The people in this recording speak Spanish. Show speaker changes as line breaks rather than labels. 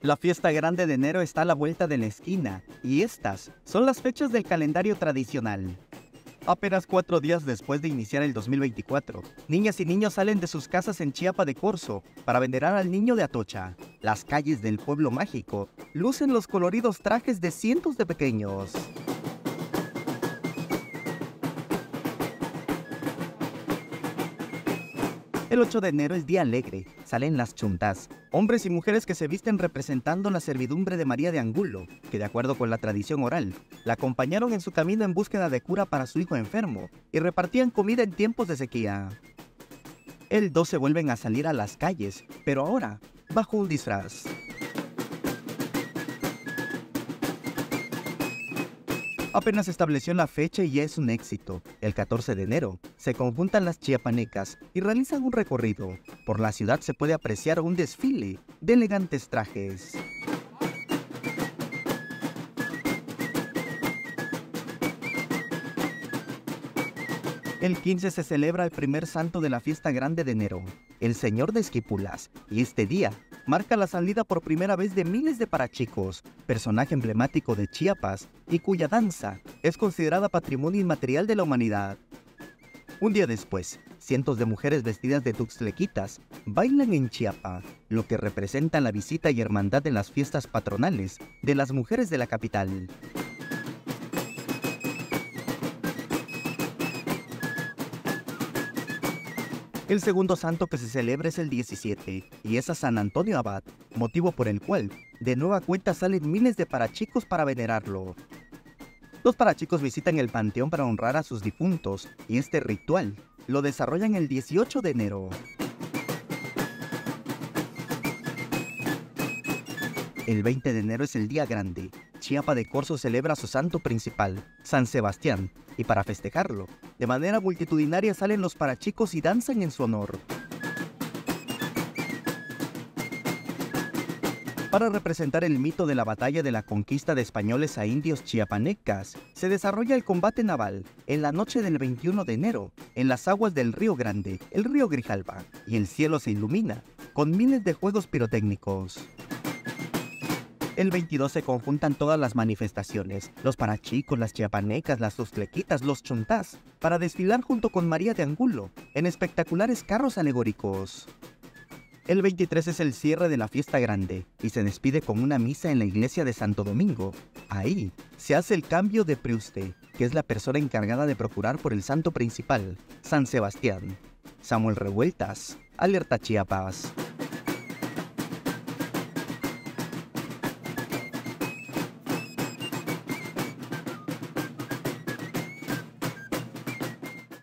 La fiesta grande de enero está a la vuelta de la esquina y estas son las fechas del calendario tradicional. Apenas cuatro días después de iniciar el 2024, niñas y niños salen de sus casas en Chiapa de Corzo para venerar al niño de Atocha. Las calles del pueblo mágico lucen los coloridos trajes de cientos de pequeños. El 8 de enero es día alegre, salen las chuntas, hombres y mujeres que se visten representando la servidumbre de María de Angulo, que de acuerdo con la tradición oral, la acompañaron en su camino en búsqueda de cura para su hijo enfermo y repartían comida en tiempos de sequía. El 12 vuelven a salir a las calles, pero ahora bajo un disfraz. Apenas estableció la fecha y ya es un éxito. El 14 de enero se conjuntan las chiapanecas y realizan un recorrido. Por la ciudad se puede apreciar un desfile de elegantes trajes. El 15 se celebra el primer santo de la fiesta grande de enero, el Señor de Esquipulas, y este día marca la salida por primera vez de miles de parachicos, personaje emblemático de Chiapas y cuya danza es considerada patrimonio inmaterial de la humanidad. Un día después, cientos de mujeres vestidas de tuxtlequitas bailan en Chiapa, lo que representa la visita y hermandad en las fiestas patronales de las mujeres de la capital. El segundo santo que se celebra es el 17 y es a San Antonio Abad, motivo por el cual de nueva cuenta salen miles de parachicos para venerarlo. Los parachicos visitan el panteón para honrar a sus difuntos y este ritual lo desarrollan el 18 de enero. El 20 de enero es el día grande. Chiapa de Corzo celebra su santo principal, San Sebastián, y para festejarlo, de manera multitudinaria salen los parachicos y danzan en su honor. Para representar el mito de la batalla de la conquista de españoles a indios chiapanecas, se desarrolla el combate naval en la noche del 21 de enero en las aguas del Río Grande, el río Grijalba, y el cielo se ilumina con miles de juegos pirotécnicos. El 22 se conjuntan todas las manifestaciones, los parachicos, las chiapanecas, las tostlequitas, los chontás, para desfilar junto con María de Angulo, en espectaculares carros alegóricos. El 23 es el cierre de la fiesta grande y se despide con una misa en la iglesia de Santo Domingo. Ahí se hace el cambio de Priuste, que es la persona encargada de procurar por el santo principal, San Sebastián. Samuel Revueltas, Alerta Chiapas.